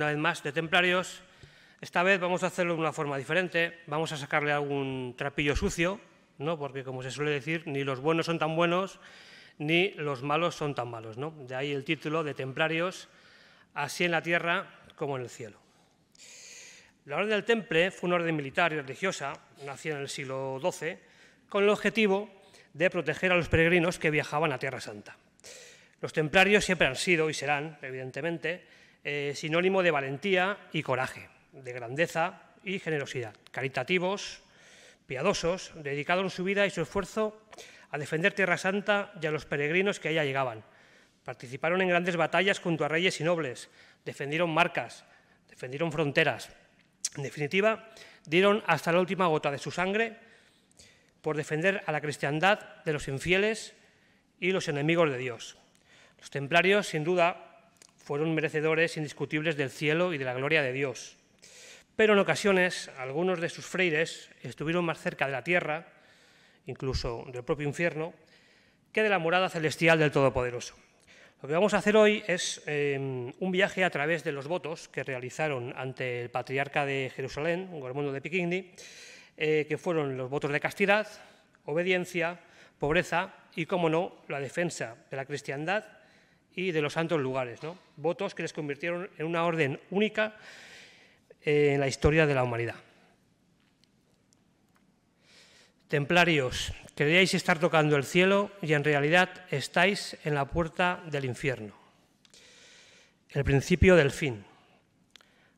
una vez más, de templarios. Esta vez vamos a hacerlo de una forma diferente, vamos a sacarle algún trapillo sucio, ¿no? porque como se suele decir, ni los buenos son tan buenos, ni los malos son tan malos. ¿no? De ahí el título de templarios, así en la tierra como en el cielo. La Orden del Temple fue una orden militar y religiosa, nacida en el siglo XII, con el objetivo de proteger a los peregrinos que viajaban a Tierra Santa. Los templarios siempre han sido y serán, evidentemente, eh, sinónimo de valentía y coraje, de grandeza y generosidad, caritativos, piadosos, dedicados su vida y su esfuerzo a defender Tierra Santa y a los peregrinos que allá llegaban. Participaron en grandes batallas junto a reyes y nobles, defendieron marcas, defendieron fronteras, en definitiva, dieron hasta la última gota de su sangre por defender a la cristiandad de los infieles y los enemigos de Dios. Los templarios, sin duda, fueron merecedores indiscutibles del cielo y de la gloria de Dios. Pero en ocasiones algunos de sus freires estuvieron más cerca de la tierra, incluso del propio infierno, que de la morada celestial del Todopoderoso. Lo que vamos a hacer hoy es em, un viaje a través de los votos que realizaron ante el patriarca de Jerusalén, Gormundo de Piquigny, eh, que fueron los votos de castidad, obediencia, pobreza y, como no, la defensa de la cristiandad y de los santos lugares. Votos que les convirtieron en una orden única eh, en la historia de la humanidad. Templarios, creíais estar tocando el cielo y en realidad estáis en la puerta del infierno. El principio del fin.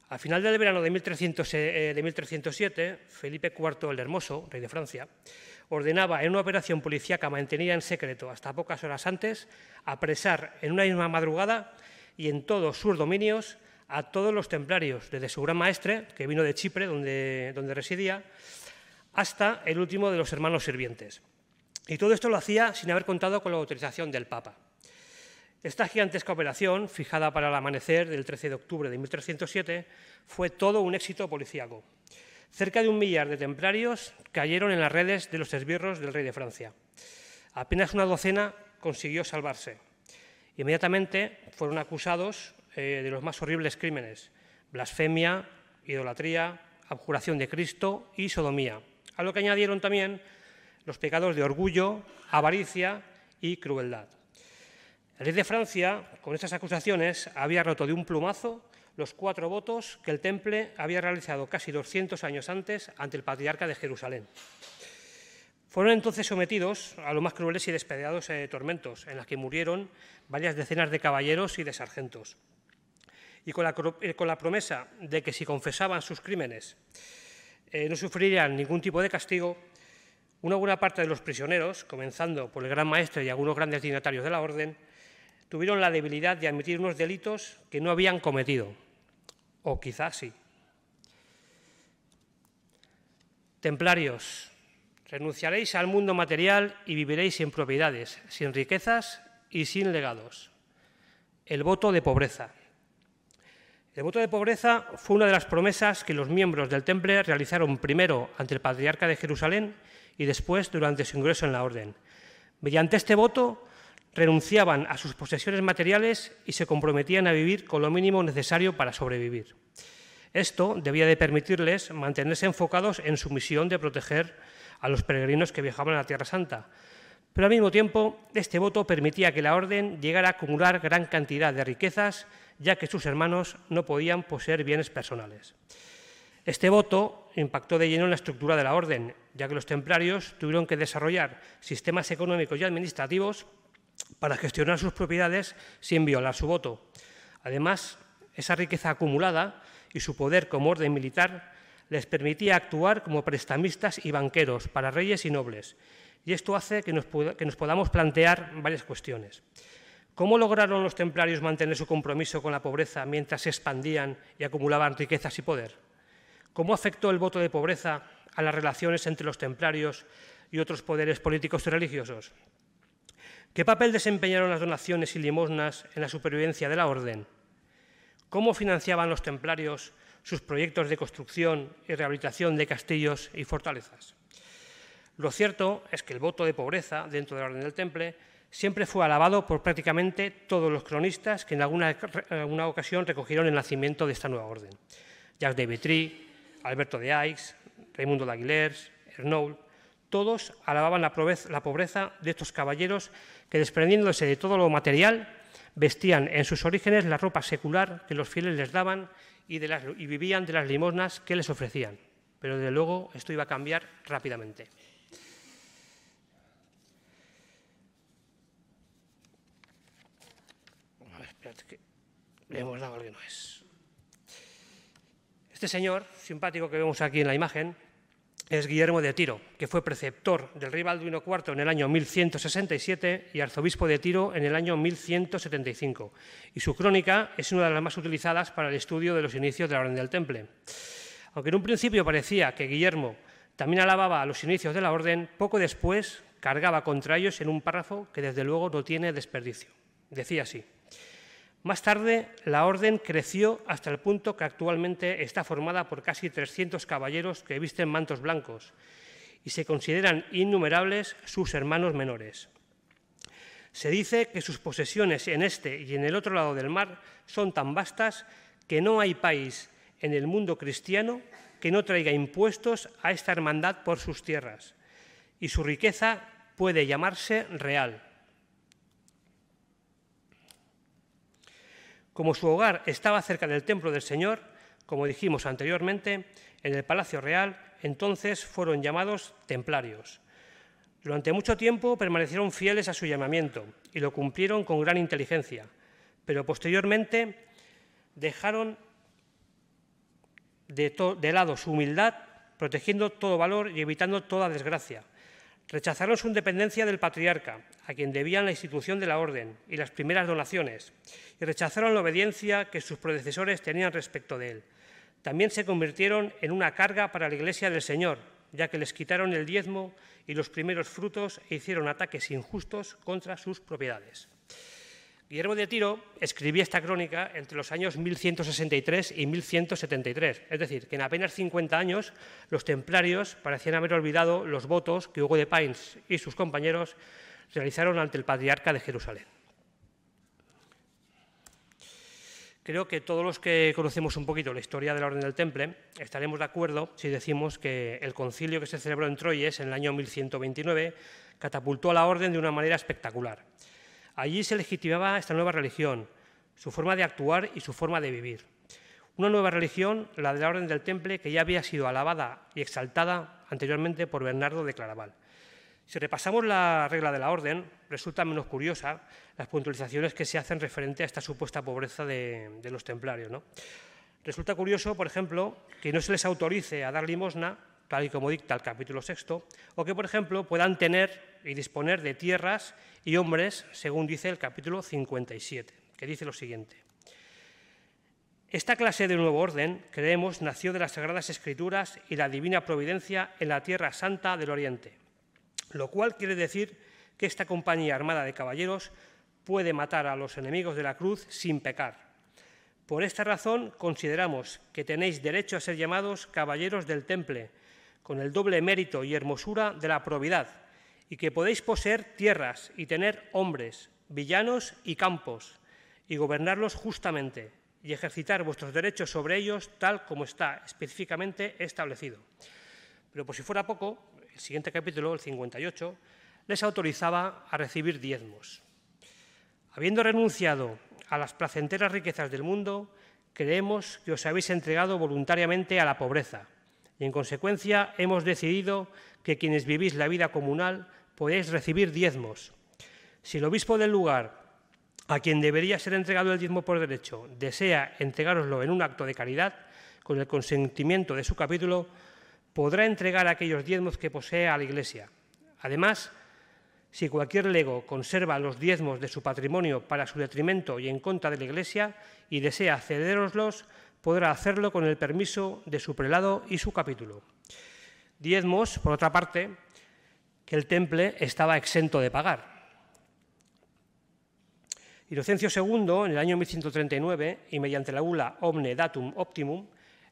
Al final del verano de, 1307, eh, Felipe IV el Hermoso, rey de Francia, ordenaba en una operación policíaca mantenida en secreto hasta pocas horas antes apresar en una misma madrugada y en todos sus dominios a todos los templarios, desde su gran maestre, que vino de Chipre, donde, donde residía, hasta el último de los hermanos sirvientes. Y todo esto lo hacía sin haber contado con la autorización del Papa. Esta gigantesca operación, fijada para el amanecer del 13 de octubre de 1307, fue todo un éxito policíaco. Cerca de un millar de templarios cayeron en las redes de los esbirros del rey de Francia. Apenas una docena consiguió salvarse. Inmediatamente fueron acusados eh, de los más horribles crímenes, blasfemia, idolatría, abjuración de Cristo y sodomía a lo que añadieron también los pecados de orgullo, avaricia y crueldad. El rey de Francia, con estas acusaciones, había roto de un plumazo los cuatro votos que el Temple había realizado casi 200 años antes ante el patriarca de Jerusalén. Fueron entonces sometidos a los más crueles y despedados eh, tormentos, en los que murieron varias decenas de caballeros y de sargentos. Y con la, eh, promesa de que si confesaban sus crímenes eh, no sufrirían ningún tipo de castigo, una buena parte de los prisioneros, comenzando por el gran maestre y algunos grandes dignatarios de la orden, tuvieron la debilidad de admitir unos delitos que no habían cometido, o quizás sí. Templarios, renunciaréis al mundo material y viviréis sin propiedades, sin riquezas y sin legados. El voto de pobreza. El voto de pobreza fue una de las promesas que los miembros del Temple realizaron primero ante el Patriarca de Jerusalén y después durante su ingreso en la Orden. Mediante este voto renunciaban a sus posesiones materiales y se comprometían a vivir con lo mínimo necesario para sobrevivir. Esto debía de permitirles mantenerse enfocados en su misión de proteger a los peregrinos que viajaban a la Tierra Santa. Pero al mismo tiempo, este voto permitía que la Orden llegara a acumular gran cantidad de riquezas ya que sus hermanos no podían poseer bienes personales. Este voto impactó de lleno en la estructura de la orden, ya que los templarios tuvieron que desarrollar sistemas económicos y administrativos para gestionar sus propiedades sin violar su voto. Además, esa riqueza acumulada y su poder como orden militar les permitía actuar como prestamistas y banqueros para reyes y nobles. Y esto hace que nos, que nos podamos plantear varias cuestiones. ¿Cómo lograron los templarios mantener su compromiso con la pobreza mientras se expandían y acumulaban riquezas y poder? ¿Cómo afectó el voto de pobreza a las relaciones entre los templarios y otros poderes políticos y religiosos? ¿Qué papel desempeñaron las donaciones y limosnas en la supervivencia de la orden? ¿Cómo financiaban los templarios sus proyectos de construcción y rehabilitación de castillos y fortalezas? Lo cierto es que el voto de pobreza dentro de la Orden del Temple siempre fue alabado por prácticamente todos los cronistas que en alguna, ocasión recogieron el nacimiento de esta nueva orden. Jacques de Vitry, Alberto de Aix, Raimundo de Aguilers, Ernoul, todos alababan la pobreza de estos caballeros que, desprendiéndose de todo lo material, vestían en sus orígenes la ropa secular que los fieles les daban y, vivían de las limosnas que les ofrecían. Pero desde luego esto iba a cambiar rápidamente. le hemos dado al que no es. Este señor, simpático que vemos aquí en la imagen, es Guillermo de Tiro, que fue preceptor del rey Balduino IV en el año 1167 y arzobispo de Tiro en el año 1175. Y su crónica es una de las más utilizadas para el estudio de los inicios de la Orden del Temple. Aunque en un principio parecía que Guillermo también alababa a los inicios de la Orden, poco después cargaba contra ellos en un párrafo que desde luego no tiene desperdicio. Decía así. Más tarde, la orden creció hasta el punto que actualmente está formada por casi 300 caballeros que visten mantos blancos y se consideran innumerables sus hermanos menores. Se dice que sus posesiones en este y en el otro lado del mar son tan vastas que no hay país en el mundo cristiano que no traiga impuestos a esta hermandad por sus tierras, y su riqueza puede llamarse real. Como su hogar estaba cerca del templo del Señor, como dijimos anteriormente, en el Palacio Real, entonces fueron llamados templarios. Durante mucho tiempo permanecieron fieles a su llamamiento y lo cumplieron con gran inteligencia, pero posteriormente dejaron de, de lado su humildad, protegiendo todo valor y evitando toda desgracia. Rechazaron su independencia del patriarca, a quien debían la institución de la orden y las primeras donaciones, y rechazaron la obediencia que sus predecesores tenían respecto de él. También se convirtieron en una carga para la Iglesia del Señor, ya que les quitaron el diezmo y los primeros frutos e hicieron ataques injustos contra sus propiedades. Guillermo de Tiro escribía esta crónica entre los años 1163 y 1173, es decir, que en apenas 50 años los templarios parecían haber olvidado los votos que Hugo de Pines y sus compañeros realizaron ante el patriarca de Jerusalén. Creo que todos los que conocemos un poquito la historia de la Orden del Temple estaremos de acuerdo si decimos que el concilio que se celebró en Troyes en el año 1129 catapultó a la Orden de una manera espectacular. Allí se legitimaba esta nueva religión, su forma de actuar y su forma de vivir. Una nueva religión, la de la Orden del Temple, que ya había sido alabada y exaltada anteriormente por Bernardo de Claraval. Si repasamos la regla de la orden, resulta menos curiosa las puntualizaciones que se hacen referente a esta supuesta pobreza de, los templarios. Resulta curioso, por ejemplo, que no se les autorice a dar limosna, tal y como dicta el capítulo sexto, o que, por ejemplo, puedan tener y disponer de tierras y hombres, según dice el capítulo 57, que dice lo siguiente. Esta clase de nuevo orden, creemos, nació de las Sagradas Escrituras y la divina providencia en la Tierra Santa del Oriente lo cual quiere decir que esta compañía armada de caballeros puede matar a los enemigos de la cruz sin pecar. Por esta razón consideramos que tenéis derecho a ser llamados caballeros del temple, con el doble mérito y hermosura de la probidad, y que podéis poseer tierras y tener hombres, villanos y campos, y gobernarlos justamente, y ejercitar vuestros derechos sobre ellos tal como está específicamente establecido. Pero por si fuera poco, el siguiente capítulo, el 58, les autorizaba a recibir diezmos. Habiendo renunciado a las placenteras riquezas del mundo, creemos que os habéis entregado voluntariamente a la pobreza y, en consecuencia, hemos decidido que quienes vivís la vida comunal podéis recibir diezmos. Si el obispo del lugar, a quien debería ser entregado el diezmo por derecho, desea entregároslo en un acto de caridad, con el consentimiento de su capítulo, podrá entregar aquellos diezmos que posee a la Iglesia. Además, si cualquier lego conserva los diezmos de su patrimonio para su detrimento y en contra de la Iglesia y desea cederoslos, podrá hacerlo con el permiso de su prelado y su capítulo. Diezmos, por otra parte, que el temple estaba exento de pagar. Inocencio II, en el año 1139, y mediante la ula Omne Datum Optimum,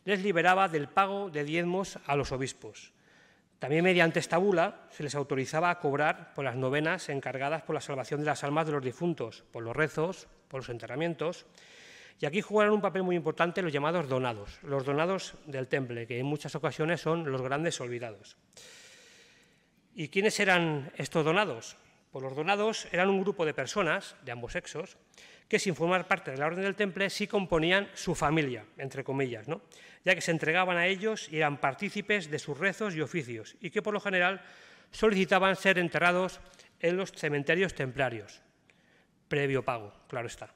les liberaba del pago de diezmos a los obispos. También mediante esta bula se les autorizaba a cobrar por las novenas encargadas por la salvación de las almas de los difuntos, por los rezos, por los enterramientos. Y aquí jugaron un papel muy importante los llamados donados, los donados del temple, que en muchas ocasiones son los grandes olvidados. ¿Y quiénes eran estos donados? Pues los donados eran un grupo de personas de ambos sexos que sin formar parte de la orden del temple sí componían su familia, entre comillas, ¿no? ya que se entregaban a ellos y eran partícipes de sus rezos y oficios, y que por lo general solicitaban ser enterrados en los cementerios templarios, previo pago, claro está.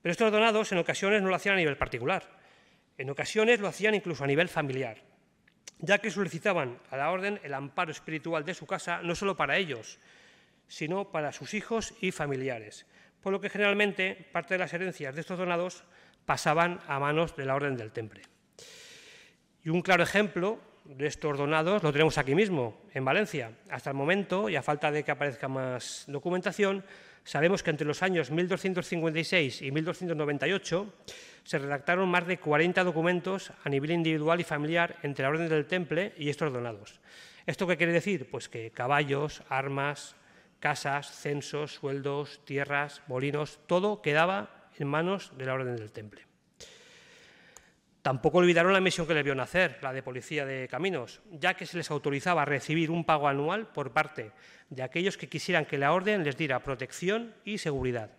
Pero estos donados en ocasiones no lo hacían a nivel particular, en ocasiones lo hacían incluso a nivel familiar, ya que solicitaban a la orden el amparo espiritual de su casa no solo para ellos, sino para sus hijos y familiares, por lo que generalmente parte de las herencias de estos donados pasaban a manos de la Orden del Temple. Y un claro ejemplo de estos donados lo tenemos aquí mismo, en Valencia. Hasta el momento, y a falta de que aparezca más documentación, sabemos que entre los años 1256 y 1298 se redactaron más de 40 documentos a nivel individual y familiar entre la Orden del Temple y estos donados. ¿Esto qué quiere decir? Pues que caballos, armas, casas, censos, sueldos, tierras, molinos, todo quedaba en manos de la Orden del Temple. Tampoco olvidaron la misión que le vio nacer, la de policía de caminos, ya que se les autorizaba a recibir un pago anual por parte de aquellos que quisieran que la Orden les diera protección y seguridad.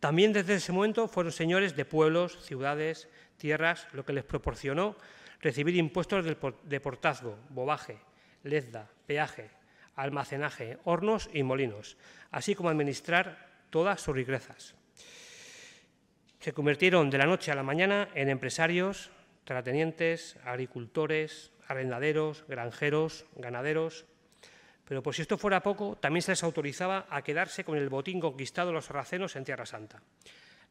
También desde ese momento fueron señores de pueblos, ciudades, tierras, lo que les proporcionó recibir impuestos de portazgo, bobaje, lezda, peaje, almacenaje, hornos y molinos, así como administrar todas sus riquezas. Se convirtieron de la noche a la mañana en empresarios, terratenientes, agricultores, arrendaderos, granjeros, ganaderos. Pero por si esto fuera poco, también se les autorizaba a quedarse con el botín conquistado de los sarracenos en Tierra Santa.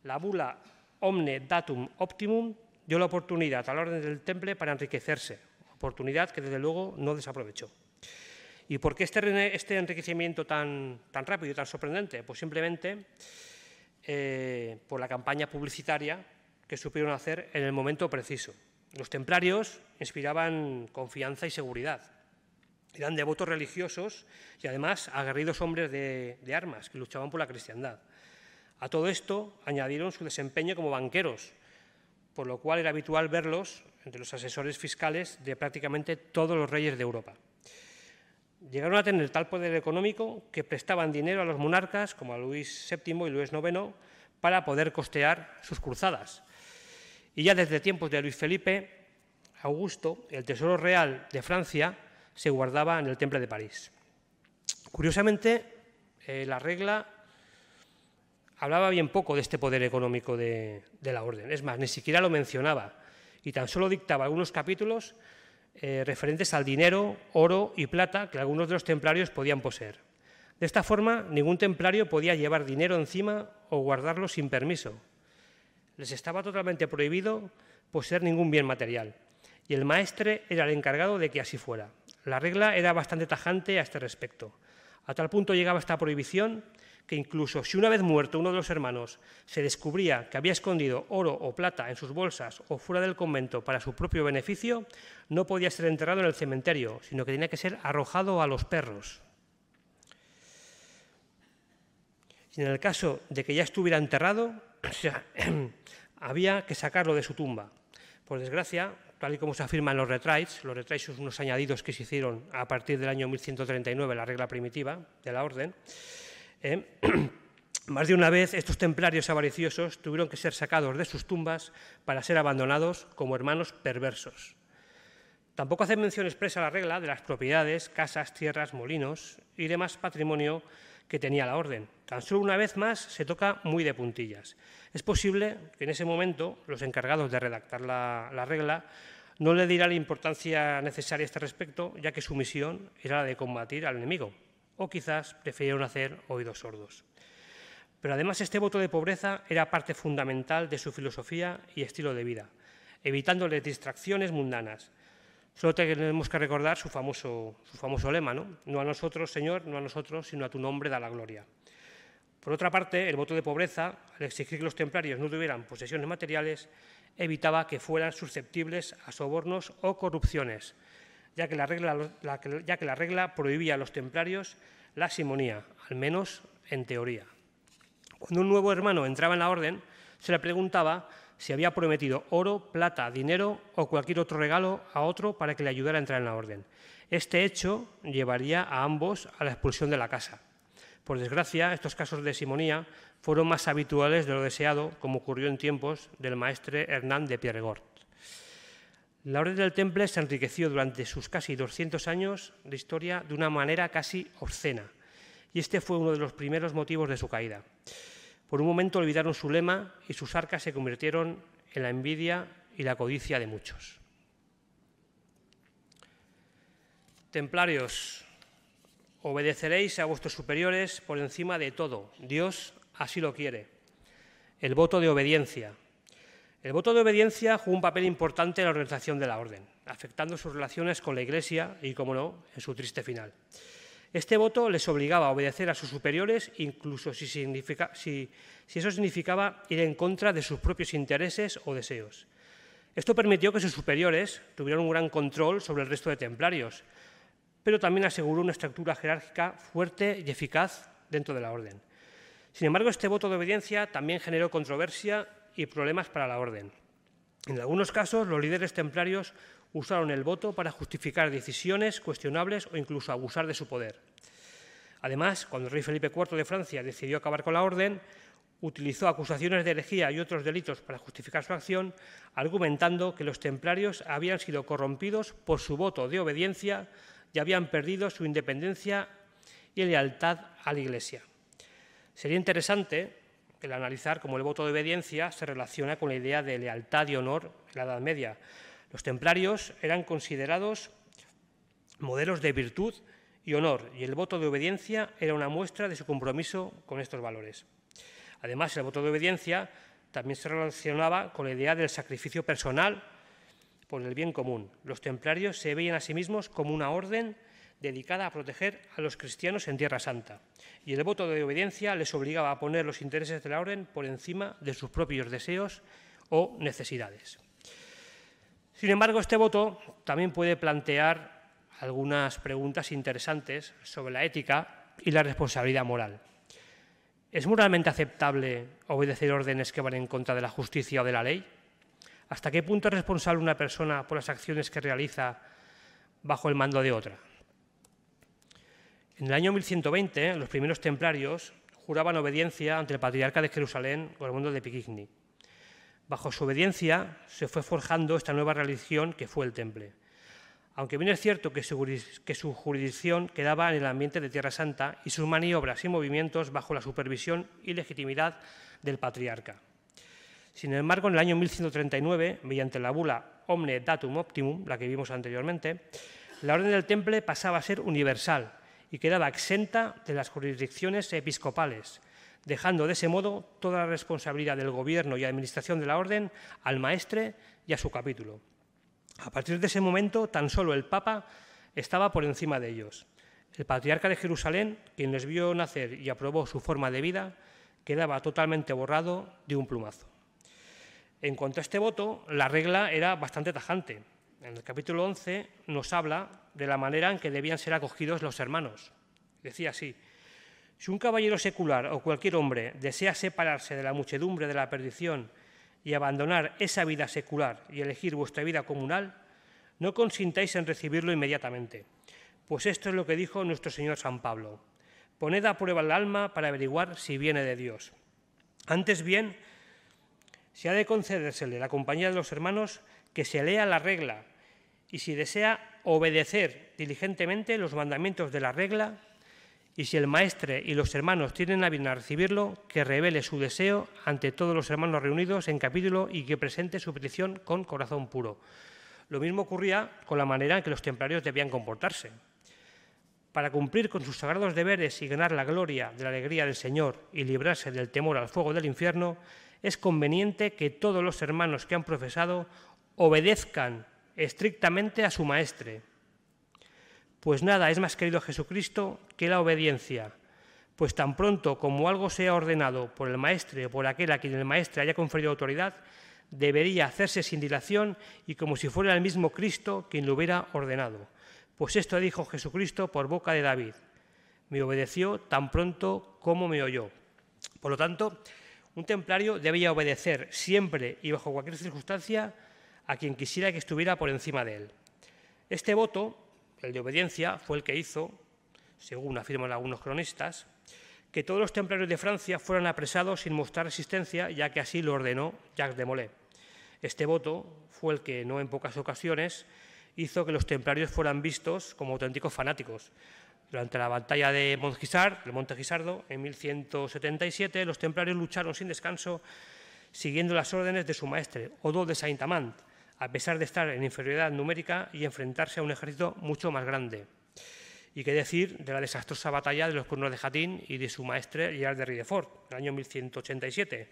La bula Omne Datum Optimum dio la oportunidad a la orden del temple para enriquecerse, oportunidad que desde luego no desaprovechó. ¿Y por qué este, este, enriquecimiento tan, tan rápido y tan sorprendente? Pues simplemente eh, por la campaña publicitaria que supieron hacer en el momento preciso. Los templarios inspiraban confianza y seguridad. Eran devotos religiosos y además aguerridos hombres de, de armas que luchaban por la cristiandad. A todo esto añadieron su desempeño como banqueros, por lo cual era habitual verlos entre los asesores fiscales de prácticamente todos los reyes de Europa. Llegaron a tener tal poder económico que prestaban dinero a los monarcas, como a Luis VII y Luis IX, para poder costear sus cruzadas. Y ya desde tiempos de Luis Felipe, Augusto, el tesoro real de Francia se guardaba en el Temple de París. Curiosamente, eh, la regla hablaba bien poco de este poder económico de la orden. Es más, ni siquiera lo mencionaba y tan solo dictaba algunos capítulos eh, referentes al dinero, oro y plata que algunos de los templarios podían poseer. De esta forma, ningún templario podía llevar dinero encima o guardarlo sin permiso. Les estaba totalmente prohibido poseer ningún bien material, y el maestre era el encargado de que así fuera. La regla era bastante tajante a este respecto. A tal punto llegaba esta prohibición que incluso si una vez muerto uno de los hermanos se descubría que había escondido oro o plata en sus bolsas o fuera del convento para su propio beneficio, no podía ser enterrado en el cementerio, sino que tenía que ser arrojado a los perros. Y en el caso de que ya estuviera enterrado, había que sacarlo de su tumba. Por desgracia, tal y como se afirma en los retraits, los retraits son unos añadidos que se hicieron a partir del año 1139, la regla primitiva de la orden, ¿eh? Más de una vez estos templarios avariciosos tuvieron que ser sacados de sus tumbas para ser abandonados como hermanos perversos. Tampoco hace mención expresa la regla de las propiedades, casas, tierras, molinos y demás patrimonio que tenía la orden. Tan solo una vez más se toca muy de puntillas. Es posible que en ese momento los encargados de redactar la, la regla no le dieran la importancia necesaria a este respecto, ya que su misión era la de combatir al enemigo, o quizás prefirieron hacer oídos sordos. Pero además este voto de pobreza era parte fundamental de su filosofía y estilo de vida, evitándole distracciones mundanas. Solo tenemos que recordar su famoso, su famoso lema, ¿no? No a nosotros, Señor, no a nosotros, sino a tu nombre da la gloria. Por otra parte, el voto de pobreza, al exigir que los templarios no tuvieran posesiones materiales, evitaba que fueran susceptibles a sobornos o corrupciones, ya que la regla, prohibía a los templarios la simonía, al menos en teoría. Cuando un nuevo hermano entraba en la orden, se le preguntaba si había prometido oro, plata, dinero o cualquier otro regalo a otro para que le ayudara a entrar en la orden. Este hecho llevaría a ambos a la expulsión de la casa. Por desgracia, estos casos de simonía fueron más habituales de lo deseado, como ocurrió en tiempos del maestre Hernán de Pierregort. La Orden del Temple se enriqueció durante sus casi 200 años de historia de una manera casi obscena, y este fue uno de los primeros motivos de su caída. Por un momento olvidaron su lema y sus arcas se convirtieron en la envidia y la codicia de muchos. Templarios, obedeceréis a vuestros superiores por encima de todo. Dios así lo quiere. El voto de obediencia. El voto de obediencia jugó un papel importante en la organización de la orden, afectando sus relaciones con la Iglesia y, como no, en su triste final. Este voto les obligaba a obedecer a sus superiores, incluso si, si, eso significaba ir en contra de sus propios intereses o deseos. Esto permitió que sus superiores tuvieran un gran control sobre el resto de templarios, pero también aseguró una estructura jerárquica fuerte y eficaz dentro de la orden. Sin embargo, este voto de obediencia también generó controversia y problemas para la orden. En algunos casos, los líderes templarios usaron el voto para justificar decisiones cuestionables o incluso abusar de su poder. Además, cuando el rey Felipe IV de Francia decidió acabar con la orden, utilizó acusaciones de herejía y otros delitos para justificar su acción, argumentando que los templarios habían sido corrompidos por su voto de obediencia y habían perdido su independencia y lealtad a la Iglesia. Sería interesante el analizar cómo el voto de obediencia se relaciona con la idea de lealtad y honor en la Edad Media, los templarios eran considerados modelos de virtud y honor, y el voto de obediencia era una muestra de su compromiso con estos valores. Además, el voto de obediencia también se relacionaba con la idea del sacrificio personal por el bien común. Los templarios se veían a sí mismos como una orden dedicada a proteger a los cristianos en Tierra Santa, y el voto de obediencia les obligaba a poner los intereses de la orden por encima de sus propios deseos o necesidades. Sin embargo, este voto también puede plantear algunas preguntas interesantes sobre la ética y la responsabilidad moral. ¿Es moralmente aceptable obedecer órdenes que van en contra de la justicia o de la ley? ¿Hasta qué punto es responsable una persona por las acciones que realiza bajo el mando de otra? En el año 1120, los primeros templarios juraban obediencia ante el patriarca de Jerusalén, mundo de Piquigny. Bajo su obediencia se fue forjando esta nueva religión que fue el Temple. Aunque bien es cierto que su, jurisdicción quedaba en el ambiente de Tierra Santa y sus maniobras y movimientos bajo la supervisión y legitimidad del patriarca. Sin embargo, en el año 1139, mediante la bula Omne Datum Optimum, la que vimos anteriormente, la orden del Temple pasaba a ser universal y quedaba exenta de las jurisdicciones episcopales, dejando de ese modo toda la responsabilidad del gobierno y administración de la orden al maestre y a su capítulo. A partir de ese momento, tan solo el Papa estaba por encima de ellos. El patriarca de Jerusalén, quien les vio nacer y aprobó su forma de vida, quedaba totalmente borrado de un plumazo. En cuanto a este voto, la regla era bastante tajante. En el capítulo 11 nos habla de la manera en que debían ser acogidos los hermanos. Decía así, si un caballero secular o cualquier hombre desea separarse de la muchedumbre de la perdición y abandonar esa vida secular y elegir vuestra vida comunal, no consintáis en recibirlo inmediatamente, pues esto es lo que dijo nuestro Señor San Pablo. Poned a prueba el alma para averiguar si viene de Dios. Antes bien, si ha de concedérsele la compañía de los hermanos, que se lea la regla, y si desea obedecer diligentemente los mandamientos de la regla, y si el maestre y los hermanos tienen a bien a recibirlo, que revele su deseo ante todos los hermanos reunidos en capítulo y que presente su petición con corazón puro. Lo mismo ocurría con la manera en que los templarios debían comportarse. Para cumplir con sus sagrados deberes y ganar la gloria de la alegría del Señor y librarse del temor al fuego del infierno, es conveniente que todos los hermanos que han profesado obedezcan estrictamente a su maestre, pues nada es más querido Jesucristo que la obediencia, pues tan pronto como algo sea ordenado por el maestre o por aquel a quien el maestre haya conferido autoridad, debería hacerse sin dilación y como si fuera el mismo Cristo quien lo hubiera ordenado. Pues esto dijo Jesucristo por boca de David. Me obedeció tan pronto como me oyó. Por lo tanto, un templario debía obedecer siempre y bajo cualquier circunstancia a quien quisiera que estuviera por encima de él. Este voto, el de obediencia, fue el que hizo, según afirman algunos cronistas, que todos los templarios de Francia fueran apresados sin mostrar resistencia, ya que así lo ordenó Jacques de Molay. Este voto fue el que, no en pocas ocasiones, hizo que los templarios fueran vistos como auténticos fanáticos. Durante la batalla de Montgisard, de Montegisardo, en 1177, los templarios lucharon sin descanso siguiendo las órdenes de su maestre, Odo de Saint-Amand, a pesar de estar en inferioridad numérica y enfrentarse a un ejército mucho más grande. Y qué decir de la desastrosa batalla de los cuernos de Jatín y de su maestre Gerard de Ridefort, en el año 1187.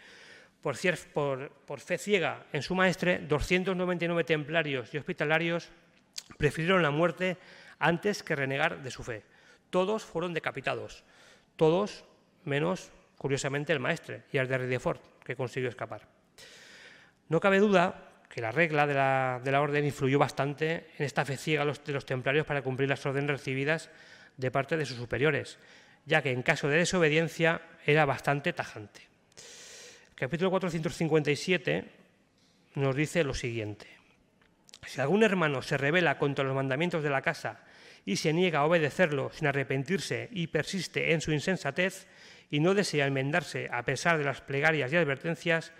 Por, por, por fe ciega en su maestre, 299 templarios y hospitalarios prefirieron la muerte antes que renegar de su fe. Todos fueron decapitados, todos menos, curiosamente, el maestre, Gerard de Ridefort, que consiguió escapar. No cabe duda que la regla de la, orden influyó bastante en esta fe ciega de los templarios para cumplir las órdenes recibidas de parte de sus superiores, ya que en caso de desobediencia era bastante tajante. Capítulo 457 nos dice lo siguiente. Si algún hermano se rebela contra los mandamientos de la casa y se niega a obedecerlo sin arrepentirse y persiste en su insensatez y no desea enmendarse a pesar de las plegarias y advertencias,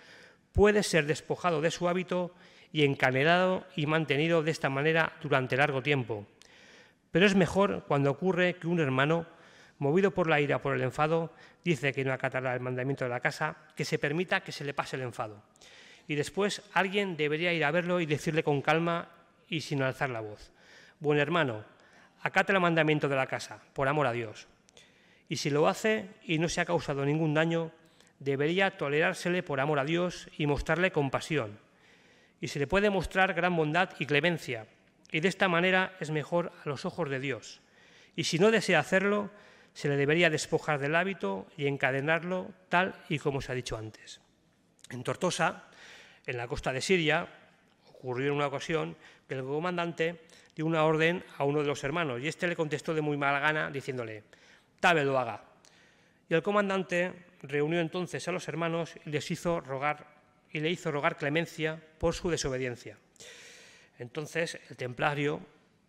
puede ser despojado de su hábito y encanelado y mantenido de esta manera durante largo tiempo. Pero es mejor cuando ocurre que un hermano, movido por la ira por el enfado, dice que no acatará el mandamiento de la casa, que se permita que se le pase el enfado. Y después alguien debería ir a verlo y decirle con calma y sin alzar la voz, buen hermano, acate el mandamiento de la casa, por amor a Dios. Y si lo hace y no se ha causado ningún daño, debería tolerársele por amor a Dios y mostrarle compasión. Y se le puede mostrar gran bondad y clemencia, y de esta manera es mejor a los ojos de Dios. Y si no desea hacerlo, se le debería despojar del hábito y encadenarlo tal y como se ha dicho antes. En Tortosa, en la costa de Siria, ocurrió en una ocasión que el comandante dio una orden a uno de los hermanos y éste le contestó de muy mala gana diciéndole, tabe lo haga. Y el comandante reunió entonces a los hermanos y les hizo rogar y le hizo rogar clemencia por su desobediencia. Entonces el templario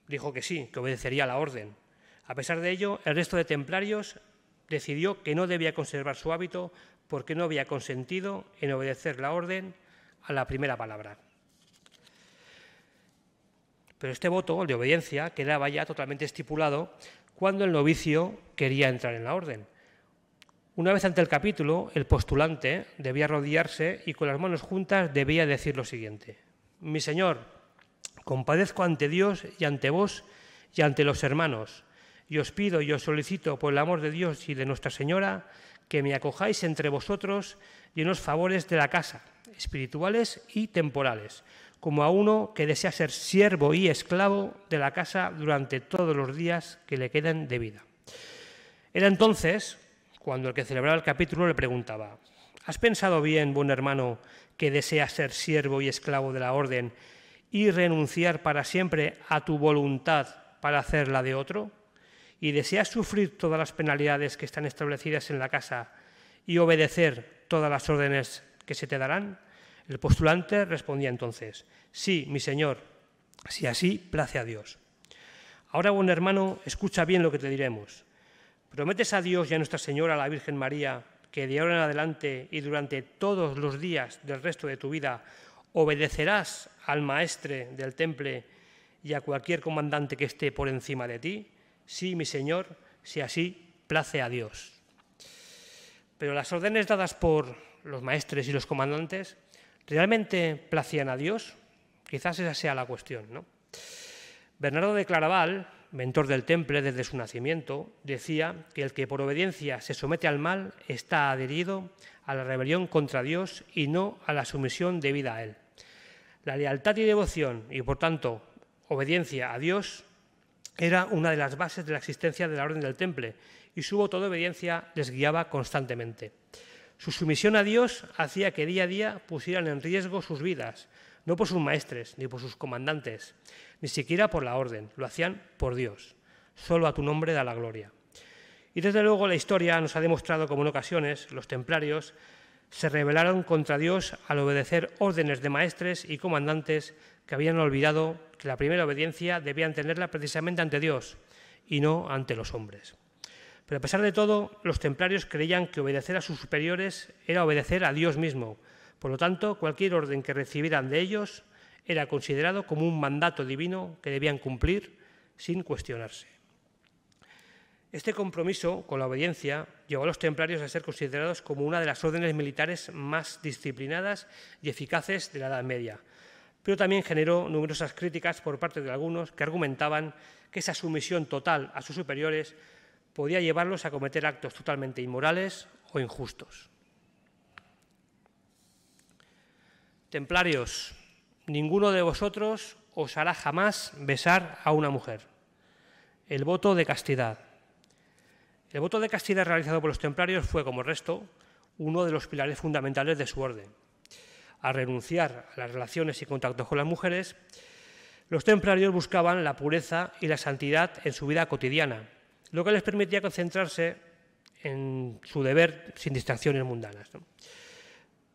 dijo que sí, que obedecería la orden. A pesar de ello, el resto de templarios decidió que no debía conservar su hábito porque no había consentido en obedecer la orden a la primera palabra. Pero este voto de obediencia quedaba ya totalmente estipulado cuando el novicio quería entrar en la orden. Una vez ante el capítulo, el postulante debía arrodillarse y con las manos juntas debía decir lo siguiente. Mi Señor, compadezco ante Dios y ante vos y ante los hermanos, y os pido y os solicito por el amor de Dios y de Nuestra Señora que me acojáis entre vosotros y en los favores de la casa, espirituales y temporales, como a uno que desea ser siervo y esclavo de la casa durante todos los días que le queden de vida. Era entonces cuando el que celebraba el capítulo le preguntaba, ¿has pensado bien, buen hermano, que deseas ser siervo y esclavo de la orden y renunciar para siempre a tu voluntad para hacer la de otro? ¿Y deseas sufrir todas las penalidades que están establecidas en la casa y obedecer todas las órdenes que se te darán? El postulante respondía entonces, sí, mi señor, si así place a Dios. Ahora, buen hermano, escucha bien lo que te diremos. ¿Prometes a Dios y a Nuestra Señora, la Virgen María, que de ahora en adelante y durante todos los días del resto de tu vida obedecerás al maestre del temple y a cualquier comandante que esté por encima de ti? Sí, mi Señor, si así place a Dios. Pero las órdenes dadas por los maestres y los comandantes, ¿realmente placían a Dios? Quizás esa sea la cuestión, ¿no? Bernardo de Claraval, mentor del Temple desde su nacimiento, decía que el que por obediencia se somete al mal está adherido a la rebelión contra Dios y no a la sumisión debida a Él. La lealtad y devoción, y por tanto obediencia a Dios, era una de las bases de la existencia de la Orden del Temple, y su voto de obediencia les guiaba constantemente. Su sumisión a Dios hacía que día a día pusieran en riesgo sus vidas, no por sus maestres, ni por sus comandantes, ni siquiera por la orden, lo hacían por Dios. Solo a tu nombre da la gloria. Y desde luego la historia nos ha demostrado como en ocasiones los templarios se rebelaron contra Dios al obedecer órdenes de maestres y comandantes que habían olvidado que la primera obediencia debían tenerla precisamente ante Dios y no ante los hombres. Pero a pesar de todo, los templarios creían que obedecer a sus superiores era obedecer a Dios mismo. Por lo tanto, cualquier orden que recibieran de ellos era considerado como un mandato divino que debían cumplir sin cuestionarse. Este compromiso con la obediencia llevó a los templarios a ser considerados como una de las órdenes militares más disciplinadas y eficaces de la Edad Media, pero también generó numerosas críticas por parte de algunos que argumentaban que esa sumisión total a sus superiores podía llevarlos a cometer actos totalmente inmorales o injustos. Templarios, ninguno de vosotros os hará jamás besar a una mujer. El voto de castidad. El voto de castidad realizado por los templarios fue, como el resto, uno de los pilares fundamentales de su orden. Al renunciar a las relaciones y contactos con las mujeres, los templarios buscaban la pureza y la santidad en su vida cotidiana, lo que les permitía concentrarse en su deber sin distracciones mundanas.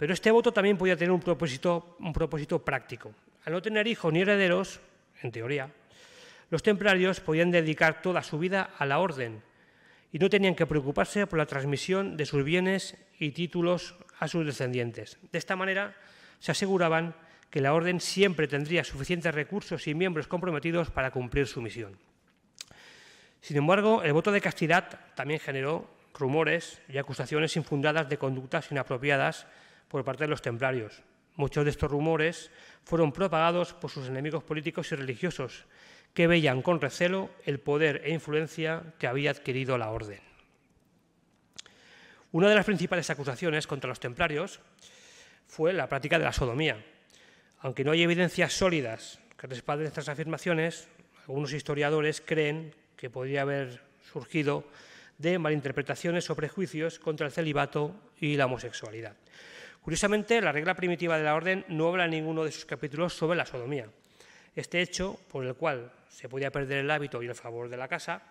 Pero este voto también podía tener un propósito, práctico. Al no tener hijos ni herederos, en teoría, los templarios podían dedicar toda su vida a la orden y no tenían que preocuparse por la transmisión de sus bienes y títulos a sus descendientes. De esta manera se aseguraban que la orden siempre tendría suficientes recursos y miembros comprometidos para cumplir su misión. Sin embargo, el voto de castidad también generó rumores y acusaciones infundadas de conductas inapropiadas por parte de los templarios. Muchos de estos rumores fueron propagados por sus enemigos políticos y religiosos, que veían con recelo el poder e influencia que había adquirido la orden. Una de las principales acusaciones contra los templarios fue la práctica de la sodomía. Aunque no hay evidencias sólidas que respalden estas afirmaciones, algunos historiadores creen que podría haber surgido de malinterpretaciones o prejuicios contra el celibato y la homosexualidad. Curiosamente, la regla primitiva de la orden no habla en ninguno de sus capítulos sobre la sodomía. Este hecho, por el cual se podía perder el hábito y el favor de la casa,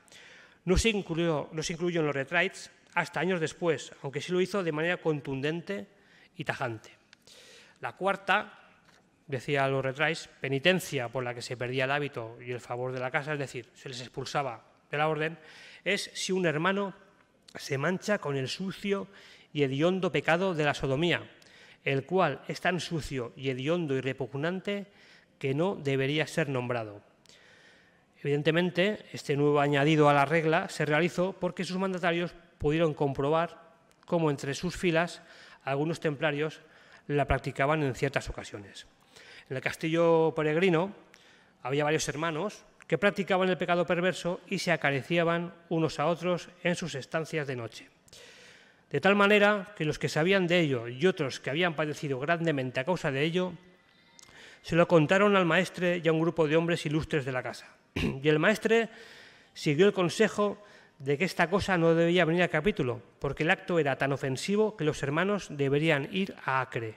no se incluyó, no se incluyó en los retraits hasta años después, aunque sí lo hizo de manera contundente y tajante. La cuarta decía los retrais, penitencia por la que se perdía el hábito y el favor de la casa, es decir, se les expulsaba de la orden, es si un hermano se mancha con el sucio y hediondo pecado de la sodomía, el cual es tan sucio y hediondo y repugnante que no debería ser nombrado. Evidentemente, este nuevo añadido a la regla se realizó porque sus mandatarios pudieron comprobar cómo entre sus filas algunos templarios la practicaban en ciertas ocasiones. En el castillo peregrino había varios hermanos que practicaban el pecado perverso y se acariciaban unos a otros en sus estancias de noche. De tal manera que los que sabían de ello y otros que habían padecido grandemente a causa de ello, se lo contaron al maestre y a un grupo de hombres ilustres de la casa. Y el maestre siguió el consejo de que esta cosa no debía venir a capítulo, porque el acto era tan ofensivo que los hermanos deberían ir a Acre.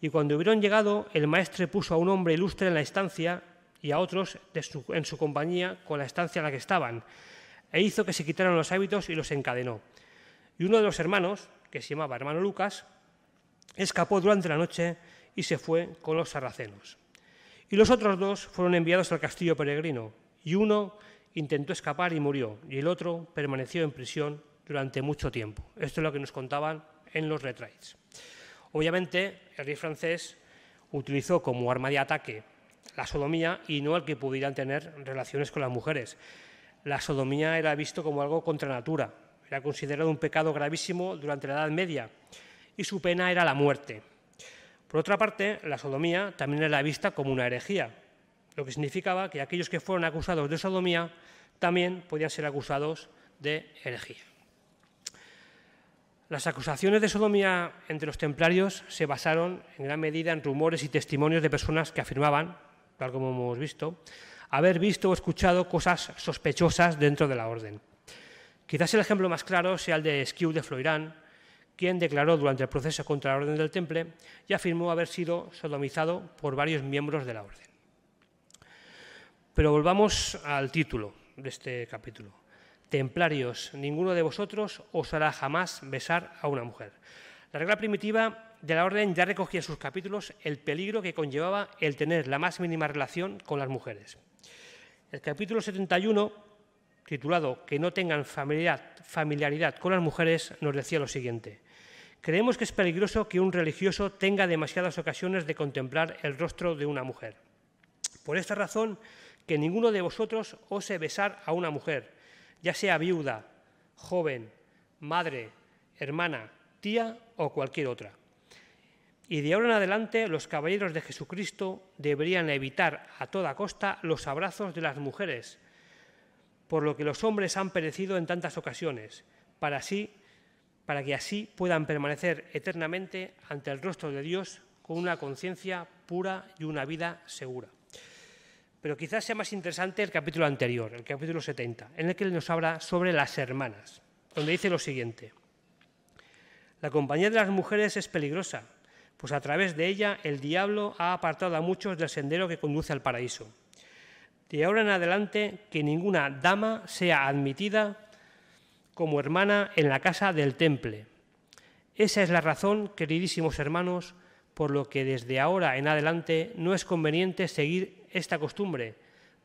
Y cuando hubieron llegado, el maestre puso a un hombre ilustre en la estancia y a otros en su compañía con la estancia en la que estaban, e hizo que se quitaran los hábitos y los encadenó. Y uno de los hermanos, que se llamaba hermano Lucas, escapó durante la noche y se fue con los sarracenos. Y los otros dos fueron enviados al castillo peregrino, y uno intentó escapar y murió, y el otro permaneció en prisión durante mucho tiempo. Esto es lo que nos contaban en los retraits. Obviamente, el rey francés utilizó como arma de ataque la sodomía y no el que pudieran tener relaciones con las mujeres. La sodomía era visto como algo contra natura, era considerado un pecado gravísimo durante la Edad Media y su pena era la muerte. Por otra parte, la sodomía también era vista como una herejía, lo que significaba que aquellos que fueron acusados de sodomía también podían ser acusados de herejía. Las acusaciones de sodomía entre los templarios se basaron en gran medida en rumores y testimonios de personas que afirmaban, tal como hemos visto, haber visto o escuchado cosas sospechosas dentro de la orden. Quizás el ejemplo más claro sea el de Esquiu de Floirán, quien declaró durante el proceso contra la Orden del Temple y afirmó haber sido sodomizado por varios miembros de la Orden. Pero volvamos al título de este capítulo. Templarios, ninguno de vosotros os hará jamás besar a una mujer. La regla primitiva de la orden ya recogía en sus capítulos el peligro que conllevaba el tener la más mínima relación con las mujeres. El capítulo 71, titulado Que no tengan familiaridad con las mujeres, nos decía lo siguiente. Creemos que es peligroso que un religioso tenga demasiadas ocasiones de contemplar el rostro de una mujer. Por esta razón, que ninguno de vosotros ose besar a una mujer, ya sea viuda, joven, madre, hermana, tía o cualquier otra. Y de ahora en adelante los caballeros de Jesucristo deberían evitar a toda costa los abrazos de las mujeres, por lo que los hombres han perecido en tantas ocasiones, para, así, para que así puedan permanecer eternamente ante el rostro de Dios con una conciencia pura y una vida segura. Pero quizás sea más interesante el capítulo anterior, el capítulo 70, en el que nos habla sobre las hermanas, donde dice lo siguiente. La compañía de las mujeres es peligrosa, pues a través de ella el diablo ha apartado a muchos del sendero que conduce al paraíso. De ahora en adelante, que ninguna dama sea admitida como hermana en la casa del temple. Esa es la razón, queridísimos hermanos, por lo que desde ahora en adelante no es conveniente seguir esta costumbre,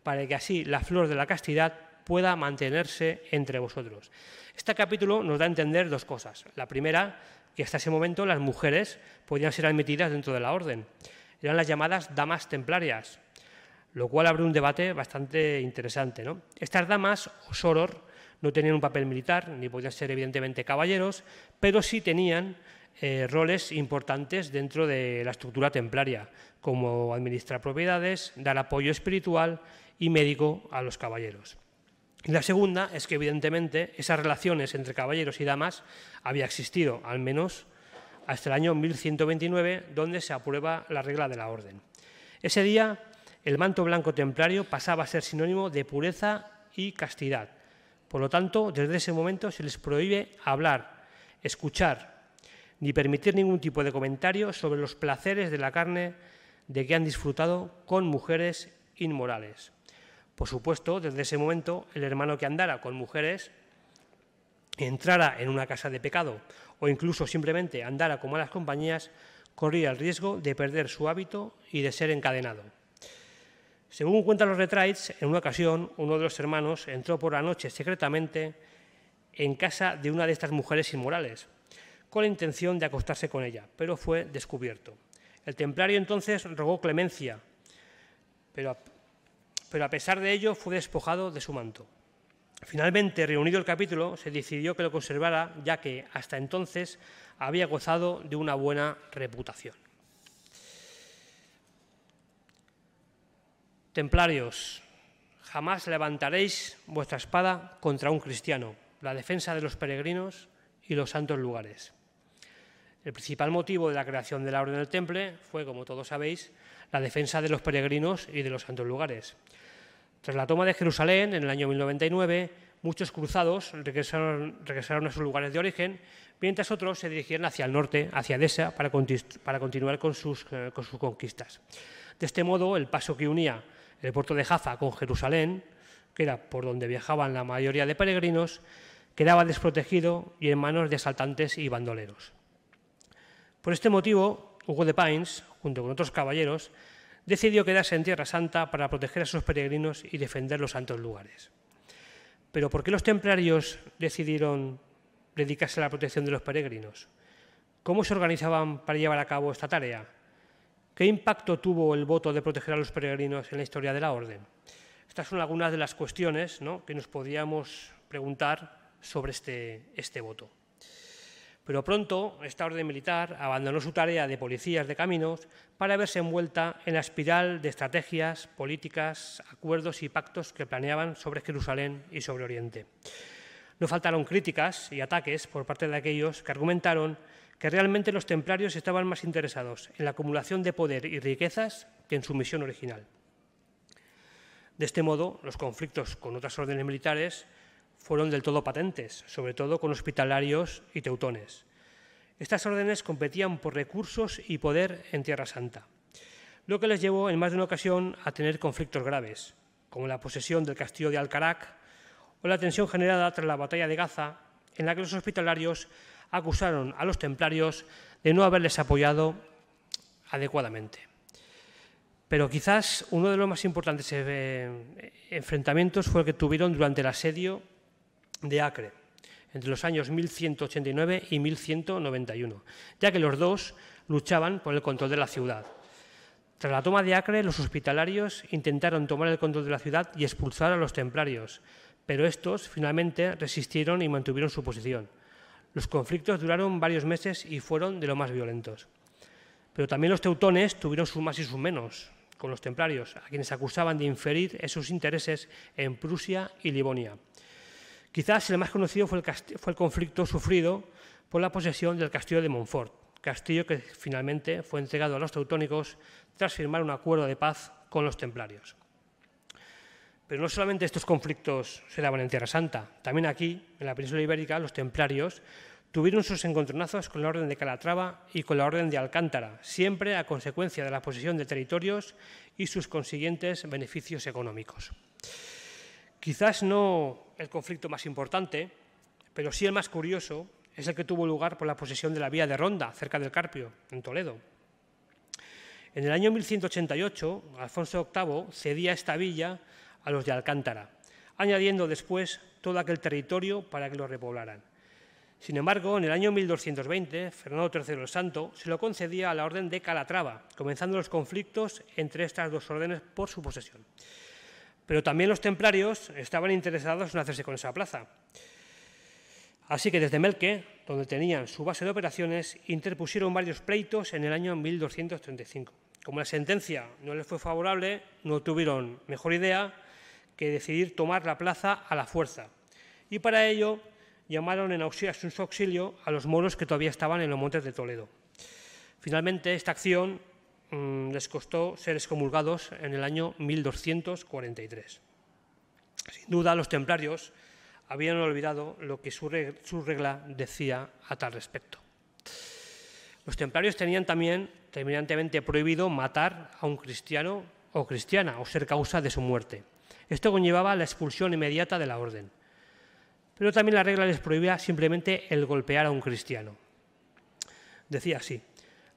para que así la flor de la castidad pueda mantenerse entre vosotros. Este capítulo nos da a entender dos cosas. La primera, que hasta ese momento las mujeres podían ser admitidas dentro de la orden. Eran las llamadas damas templarias, lo cual abre un debate bastante interesante. Estas damas, o soror, no tenían un papel militar, ni podían ser evidentemente caballeros, pero sí tenían eh, roles importantes dentro de la estructura templaria, como administrar propiedades, dar apoyo espiritual y médico a los caballeros. Y la segunda es que, evidentemente, esas relaciones entre caballeros y damas había existido, al menos hasta el año 1129, donde se aprueba la regla de la orden. Ese día, el manto blanco templario pasaba a ser sinónimo de pureza y castidad. Por lo tanto, desde ese momento se les prohíbe hablar, escuchar, ni permitir ningún tipo de comentario sobre los placeres de la carne de que han disfrutado con mujeres inmorales. Por supuesto, desde ese momento, el hermano que andara con mujeres entrara en una casa de pecado o incluso simplemente andara con malas compañías, corría el riesgo de perder su hábito y de ser encadenado. Según cuentan los retraits, en una ocasión uno de los hermanos entró por la noche secretamente en casa de una de estas mujeres inmorales, con la intención de acostarse con ella, pero fue descubierto. El templario entonces rogó clemencia, pero pero a pesar de ello fue despojado de su manto. Finalmente, reunido el capítulo, se decidió que lo conservara, ya que hasta entonces había gozado de una buena reputación. Templarios, jamás levantaréis vuestra espada contra un cristiano, la defensa de los peregrinos y los santos lugares. El principal motivo de la creación de la Orden del Temple fue, como todos sabéis, la defensa de los peregrinos y de los santos lugares. Tras la toma de Jerusalén en el año 1099, muchos cruzados regresaron, a sus lugares de origen, mientras otros se dirigieron hacia el norte, hacia Edesa, para, continuar con sus, eh, con sus conquistas. De este modo, el paso que unía el puerto de Jaffa con Jerusalén, que era por donde viajaban la mayoría de peregrinos, quedaba desprotegido y en manos de asaltantes y bandoleros. Por este motivo, Hugo de Pines, junto con otros caballeros, decidió quedarse en Tierra Santa para proteger a sus peregrinos y defender los santos lugares. Pero ¿por qué los templarios decidieron dedicarse a la protección de los peregrinos? ¿Cómo se organizaban para llevar a cabo esta tarea? ¿Qué impacto tuvo el voto de proteger a los peregrinos en la historia de la Orden? Estas son algunas de las cuestiones que nos podíamos preguntar sobre este, este voto. Pero pronto esta orden militar abandonó su tarea de policías de caminos para verse envuelta en la espiral de estrategias, políticas, acuerdos y pactos que planeaban sobre Jerusalén y sobre Oriente. No faltaron críticas y ataques por parte de aquellos que argumentaron que realmente los templarios estaban más interesados en la acumulación de poder y riquezas que en su misión original. De este modo, los conflictos con otras órdenes militares fueron del todo patentes, sobre todo con hospitalarios y teutones. Estas órdenes competían por recursos y poder en Tierra Santa, lo que les llevó en más de una ocasión a tener conflictos graves, como la posesión del castillo de Alcarac o la tensión generada tras la batalla de Gaza, en la que los hospitalarios acusaron a los templarios de no haberles apoyado adecuadamente. Pero quizás uno de los más importantes eh, enfrentamientos fue el que tuvieron durante el asedio de Acre, entre los años 1189 y 1191, ya que los dos luchaban por el control de la ciudad. Tras la toma de Acre, los hospitalarios intentaron tomar el control de la ciudad y expulsar a los templarios, pero estos finalmente resistieron y mantuvieron su posición. Los conflictos duraron varios meses y fueron de lo más violentos. Pero también los teutones tuvieron sus más y sus menos con los templarios, a quienes acusaban de inferir esos intereses en Prusia y Livonia. Quizás el más conocido fue el, conflicto sufrido por la posesión del castillo de Montfort, castillo que finalmente fue entregado a los teutónicos tras firmar un acuerdo de paz con los templarios. Pero no solamente estos conflictos se daban en Tierra Santa, también aquí, en la península ibérica, los templarios tuvieron sus encontronazos con la Orden de Calatrava y con la Orden de Alcántara, siempre a consecuencia de la posesión de territorios y sus consiguientes beneficios económicos. Quizás no el conflicto más importante, pero sí el más curioso, es el que tuvo lugar por la posesión de la vía de Ronda, cerca del Carpio, en Toledo. En el año 1188, Alfonso VIII cedía esta villa a los de Alcántara, añadiendo después todo aquel territorio para que lo repoblaran. Sin embargo, en el año 1220, Fernando III el Santo se lo concedía a la orden de Calatrava, comenzando los conflictos entre estas dos órdenes por su posesión. Pero también los templarios estaban interesados en hacerse con esa plaza. Así que desde Melque, donde tenían su base de operaciones, interpusieron varios pleitos en el año 1235. Como la sentencia no les fue favorable, no tuvieron mejor idea que decidir tomar la plaza a la fuerza. Y para ello llamaron en auxilio, su auxilio a los moros que todavía estaban en los montes de Toledo. Finalmente, esta acción mm, les costó ser excomulgados en el año 1243. Sin duda, los templarios habían olvidado lo que su regla decía a tal respecto. Los templarios tenían también terminantemente prohibido matar a un cristiano o cristiana o ser causa de su muerte. Esto conllevaba la expulsión inmediata de la orden pero también la regla les prohibía simplemente el golpear a un cristiano. Decía así,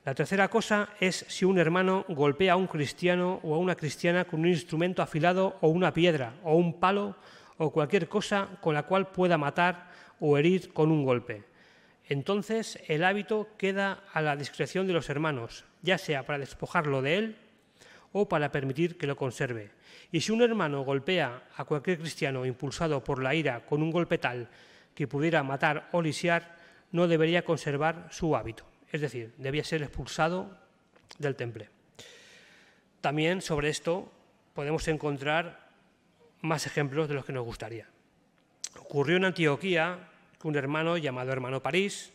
la tercera cosa es si un hermano golpea a un cristiano o a una cristiana con un instrumento afilado o una piedra o un palo o cualquier cosa con la cual pueda matar o herir con un golpe. Entonces el hábito queda a la discreción de los hermanos, ya sea para despojarlo de él o para permitir que lo conserve. Y si un hermano golpea a cualquier cristiano impulsado por la ira con un golpe tal que pudiera matar o lisiar, no debería conservar su hábito, es decir, debía ser expulsado del temple. También sobre esto podemos encontrar más ejemplos de los que nos gustaría. Ocurrió en Antioquía que un hermano llamado hermano París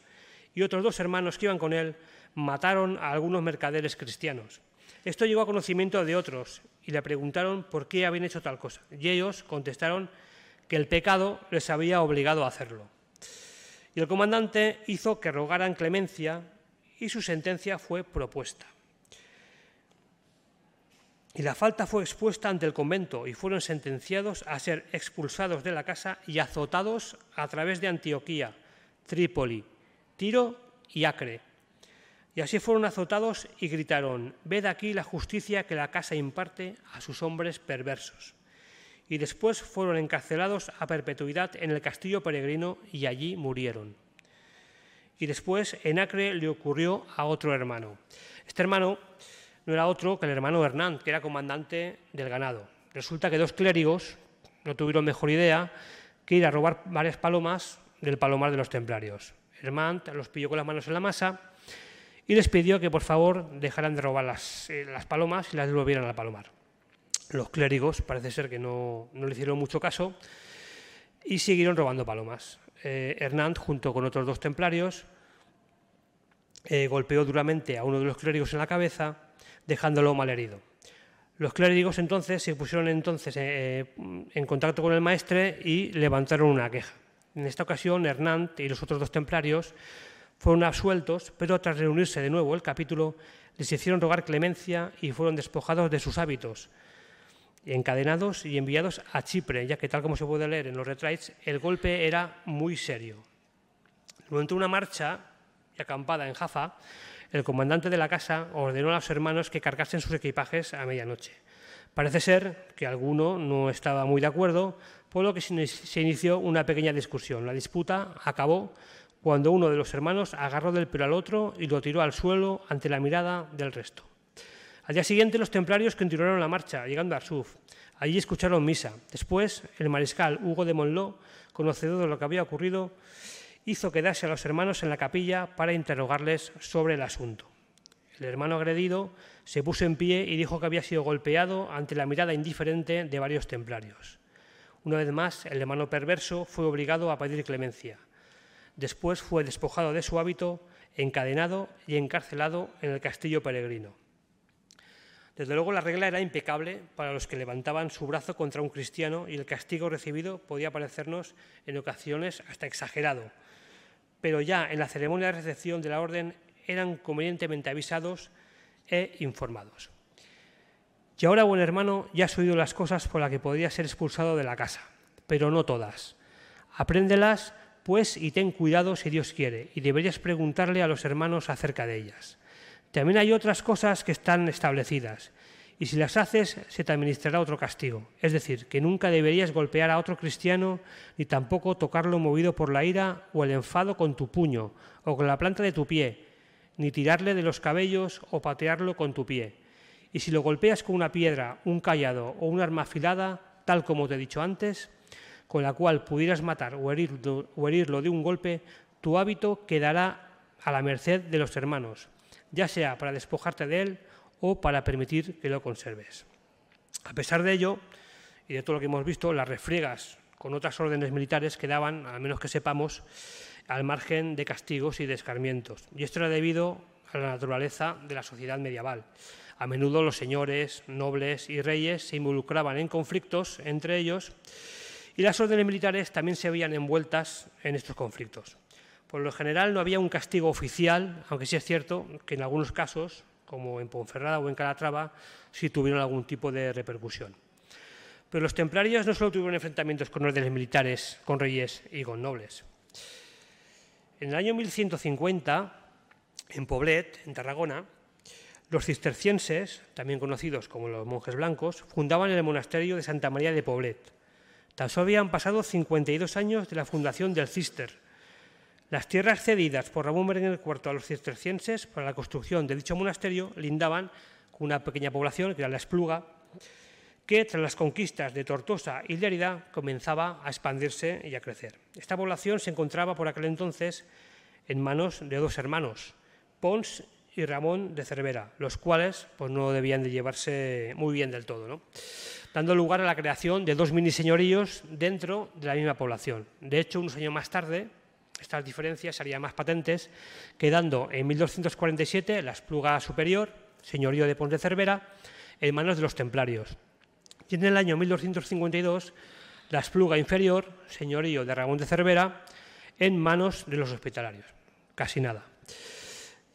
y otros dos hermanos que iban con él mataron a algunos mercaderes cristianos esto llegó a conocimiento de otros y le preguntaron por qué habían hecho tal cosa. Y ellos contestaron que el pecado les había obligado a hacerlo. Y el comandante hizo que rogaran clemencia y su sentencia fue propuesta. Y la falta fue expuesta ante el convento y fueron sentenciados a ser expulsados de la casa y azotados a través de Antioquía, Trípoli, Tiro y Acre, y así fueron azotados y gritaron, ved aquí la justicia que la casa imparte a sus hombres perversos. Y después fueron encarcelados a perpetuidad en el castillo peregrino y allí murieron. Y después en Acre le ocurrió a otro hermano. Este hermano no era otro que el hermano Hernán, que era comandante del ganado. Resulta que dos clérigos no tuvieron mejor idea que ir a robar varias palomas del palomar de los templarios. Hernán los pilló con las manos en la masa y les pidió que por favor dejaran de robar las, eh, las palomas y las devolvieran al palomar. Los clérigos parece ser que no, le hicieron mucho caso y siguieron robando palomas. Eh, Hernán, junto con otros dos templarios, eh, golpeó duramente a uno de los clérigos en la cabeza, dejándolo malherido. Los clérigos entonces se pusieron entonces en contacto con el maestre y levantaron una queja. En esta ocasión, Hernán y los otros dos templarios Fueron absueltos, pero tras reunirse de nuevo el capítulo, les hicieron rogar clemencia y fueron despojados de sus hábitos, encadenados y enviados a Chipre, ya que tal como se puede leer en los retraits, el golpe era muy serio. Durante una marcha y acampada en Jaffa, el comandante de la casa ordenó a los hermanos que cargasen sus equipajes a medianoche. Parece ser que alguno no estaba muy de acuerdo, por lo que se inició una pequeña discusión. La disputa acabó cuando uno de los hermanos agarró del pelo al otro y lo tiró al suelo ante la mirada del resto. Al día siguiente los templarios continuaron la marcha, llegando a Arsuf. Allí escucharon misa. Después, el mariscal Hugo de Monló, conocedor de lo que había ocurrido, hizo quedarse a los hermanos en la capilla para interrogarles sobre el asunto. El hermano agredido se puso en pie y dijo que había sido golpeado ante la mirada indiferente de varios templarios. Una vez más, el hermano perverso fue obligado a pedir clemencia. Después fue despojado de su hábito, encadenado y encarcelado en el castillo peregrino. Desde luego la regla era impecable para los que levantaban su brazo contra un cristiano y el castigo recibido podía parecernos en ocasiones hasta exagerado, pero ya en la ceremonia de recepción de la orden eran convenientemente avisados e informados. Y ahora, buen hermano, ya has oído las cosas por las que podría ser expulsado de la casa, pero no todas. Apréndelas, pues, y ten cuidado si Dios quiere, y deberías preguntarle a los hermanos acerca de ellas. También hay otras cosas que están establecidas, y si las haces se te administrará otro castigo. Es decir, que nunca deberías golpear a otro cristiano ni tampoco tocarlo movido por la ira o el enfado con tu puño o con la planta de tu pie, ni tirarle de los cabellos o patearlo con tu pie. Y si lo golpeas con una piedra, un callado o una arma afilada, tal como te he dicho antes, con la cual pudieras matar o herirlo, o herirlo de un golpe, tu hábito quedará a la merced de los hermanos, ya sea para despojarte de él o para permitir que lo conserves. A pesar de ello, y de todo lo que hemos visto, las refriegas con otras órdenes militares quedaban, al menos que sepamos, al margen de castigos y de escarmientos. Y esto era debido a la naturaleza de la sociedad medieval. A menudo los señores, nobles y reyes se involucraban en conflictos entre ellos y las órdenes militares también se veían envueltas en estos conflictos. Por lo general no había un castigo oficial, aunque sí es cierto que en algunos casos como en Ponferrada o en Calatrava, si tuvieron algún tipo de repercusión. Pero los templarios no solo tuvieron enfrentamientos con órdenes militares, con reyes y con nobles. En el año 1150, en Poblet, en Tarragona, los cistercienses, también conocidos como los monjes blancos, fundaban el monasterio de Santa María de Poblet. Tan solo habían pasado 52 años de la fundación del cister, las tierras cedidas por Ramón Berenguer IV a los cistercienses para la construcción de dicho monasterio lindaban con una pequeña población, que era la Espluga, que tras las conquistas de Tortosa y Lérida comenzaba a expandirse y a crecer. Esta población se encontraba por aquel entonces en manos de dos hermanos, Pons y Ramón de Cervera, los cuales pues, no debían de llevarse muy bien del todo, dando lugar a la creación de dos mini señoríos dentro de la misma población. De hecho, unos años más tarde, estas diferencias serían más patentes, quedando en 1247 la Espluga Superior, señorío de Pons Cervera, en manos de los templarios. Y en el año 1252 la Espluga Inferior, señorío de Ramón de Cervera, en manos de los hospitalarios. Casi nada.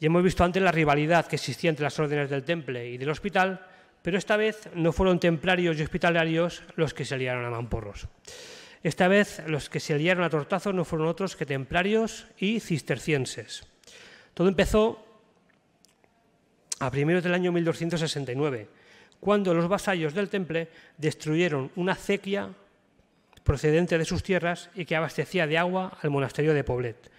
Y hemos visto antes la rivalidad que existía entre las órdenes del Temple y del Hospital, pero esta vez no fueron templarios y hospitalarios los que se liaron a mamporros. Esta vez los que se liaron a tortazos no fueron otros que templarios y cistercienses. Todo empezó a primeros del año 1269, cuando los vasallos del temple destruyeron una acequia procedente de sus tierras y que abastecía de agua al monasterio de Poblet.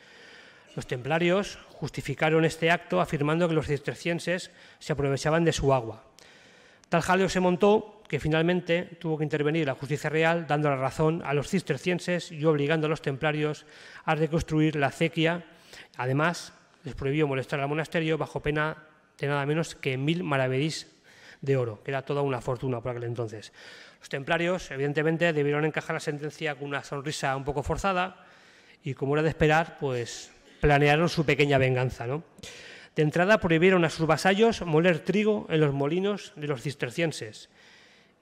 Los templarios justificaron este acto afirmando que los cistercienses se aprovechaban de su agua. Tal jaleo se montó que finalmente tuvo que intervenir la justicia real dando la razón a los cistercienses y obligando a los templarios a reconstruir la acequia. Además, les prohibió molestar al monasterio bajo pena de nada menos que mil maravedís de oro, que era toda una fortuna por aquel entonces. Los templarios, evidentemente, debieron encajar la sentencia con una sonrisa un poco forzada y, como era de esperar, pues planearon su pequeña venganza. ¿no? De entrada prohibieron a sus vasallos moler trigo en los molinos de los cistercienses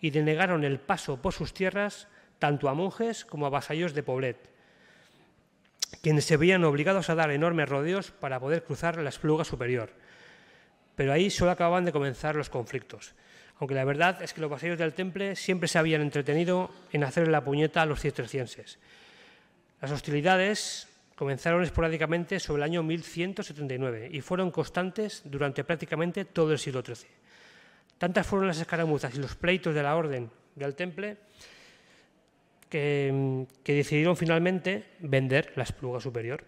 y denegaron el paso por sus tierras tanto a monjes como a vasallos de Poblet. quienes se veían obligados a dar enormes rodeos para poder cruzar la espluga superior. Pero ahí solo acababan de comenzar los conflictos, aunque la verdad es que los vasallos del temple siempre se habían entretenido en hacer la puñeta a los cistercienses. Las hostilidades comenzaron esporádicamente sobre el año 1179 y fueron constantes durante prácticamente todo el siglo XIII. Tantas fueron las escaramuzas y los pleitos de la orden del temple que, decidieron finalmente vender la espluga superior.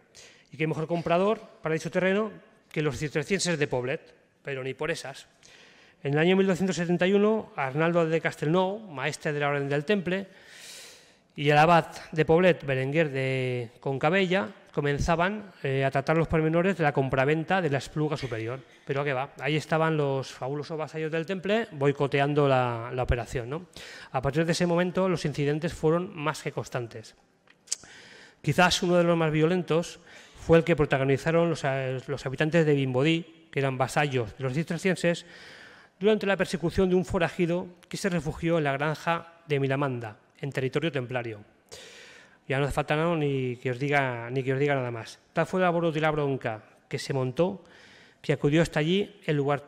Y qué mejor comprador para dicho terreno que los cistercienses de Poblet, pero ni por esas. En el año 1271, Arnaldo de Castelnau, maestre de la Orden del Temple, y el abad de Poblet, Berenguer de Concabella, comenzaban eh, a tratar los pormenores de la compraventa de la espluga superior. Pero ¿a qué va? Ahí estaban los fabulosos vasallos del temple boicoteando la, operación. A partir de ese momento los incidentes fueron más que constantes. Quizás uno de los más violentos fue el que protagonizaron los, eh, habitantes de Bimbodí, que eran vasallos de los cistercienses, durante la persecución de un forajido que se refugió en la granja de Milamanda, en territorio templario. Ya no hace falta ni, que os diga, ni que os diga nada más. Tal fue la de la bronca que se montó que acudió hasta allí el lugar,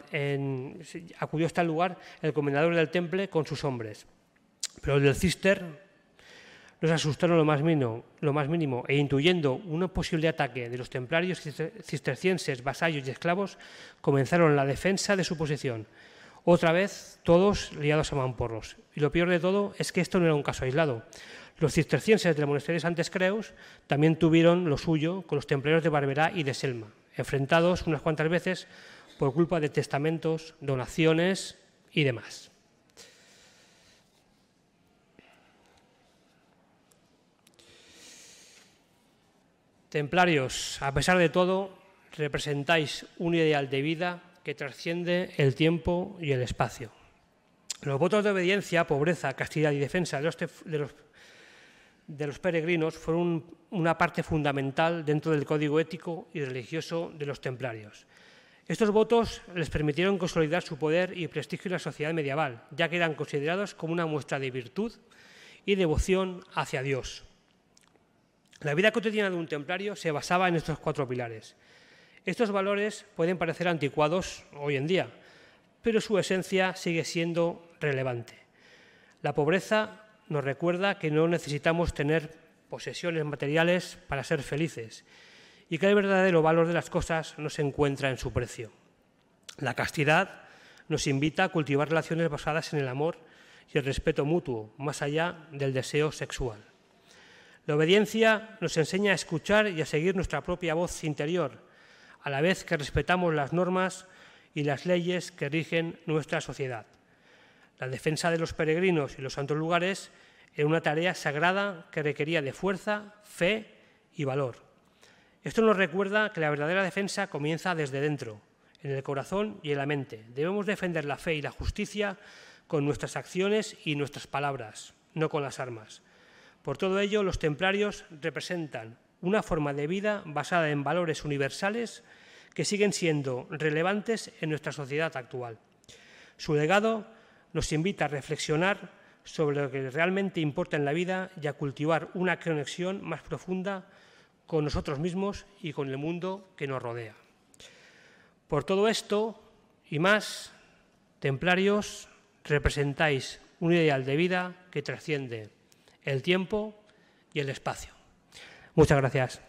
acudió hasta el lugar el comendador del temple con sus hombres. Pero los del cister nos asustaron lo más, mínimo, lo más mínimo e intuyendo un posible ataque de los templarios cistercienses, vasallos y esclavos, comenzaron la defensa de su posición. Otra vez, todos liados a mamporros. Y lo peor de todo es que esto no era un caso aislado. Los cistercienses del monasterio de Santes Creus también tuvieron lo suyo con los templarios de Barberá y de Selma, enfrentados unas cuantas veces por culpa de testamentos, donaciones y demás. Templarios, a pesar de todo, representáis un ideal de vida que trasciende el tiempo y el espacio. Los votos de obediencia, pobreza, castidad y defensa de los, peregrinos fueron una parte fundamental dentro del código ético y religioso de los templarios. Estos votos les permitieron consolidar su poder y prestigio en la sociedad medieval, ya que eran considerados como una muestra de virtud y devoción hacia Dios. La vida cotidiana de un templario se basaba en estos cuatro pilares. Estos valores pueden parecer anticuados hoy en día, pero su esencia sigue siendo relevante. La pobreza nos recuerda que no necesitamos tener posesiones materiales para ser felices y que el verdadero valor de las cosas no se encuentra en su precio. La castidad nos invita a cultivar relaciones basadas en el amor y el respeto mutuo, más allá del deseo sexual. La obediencia nos enseña a escuchar y a seguir nuestra propia voz interior, a la vez que respetamos las normas y las leyes que rigen nuestra sociedad. La defensa de los peregrinos y los santos lugares era una tarea sagrada que requería de fuerza, fe y valor. Esto nos recuerda que la verdadera defensa comienza desde dentro, en el corazón y en la mente. Debemos defender la fe y la justicia con nuestras acciones y nuestras palabras, no con las armas. Por todo ello, los templarios representan una forma de vida basada en valores universales que siguen siendo relevantes en nuestra sociedad actual. Su legado nos invita a reflexionar sobre lo que realmente importa en la vida y a cultivar una conexión más profunda con nosotros mismos y con el mundo que nos rodea. Por todo esto y más, templarios, representáis un ideal de vida que trasciende el tiempo y el espacio. Muchas gracias.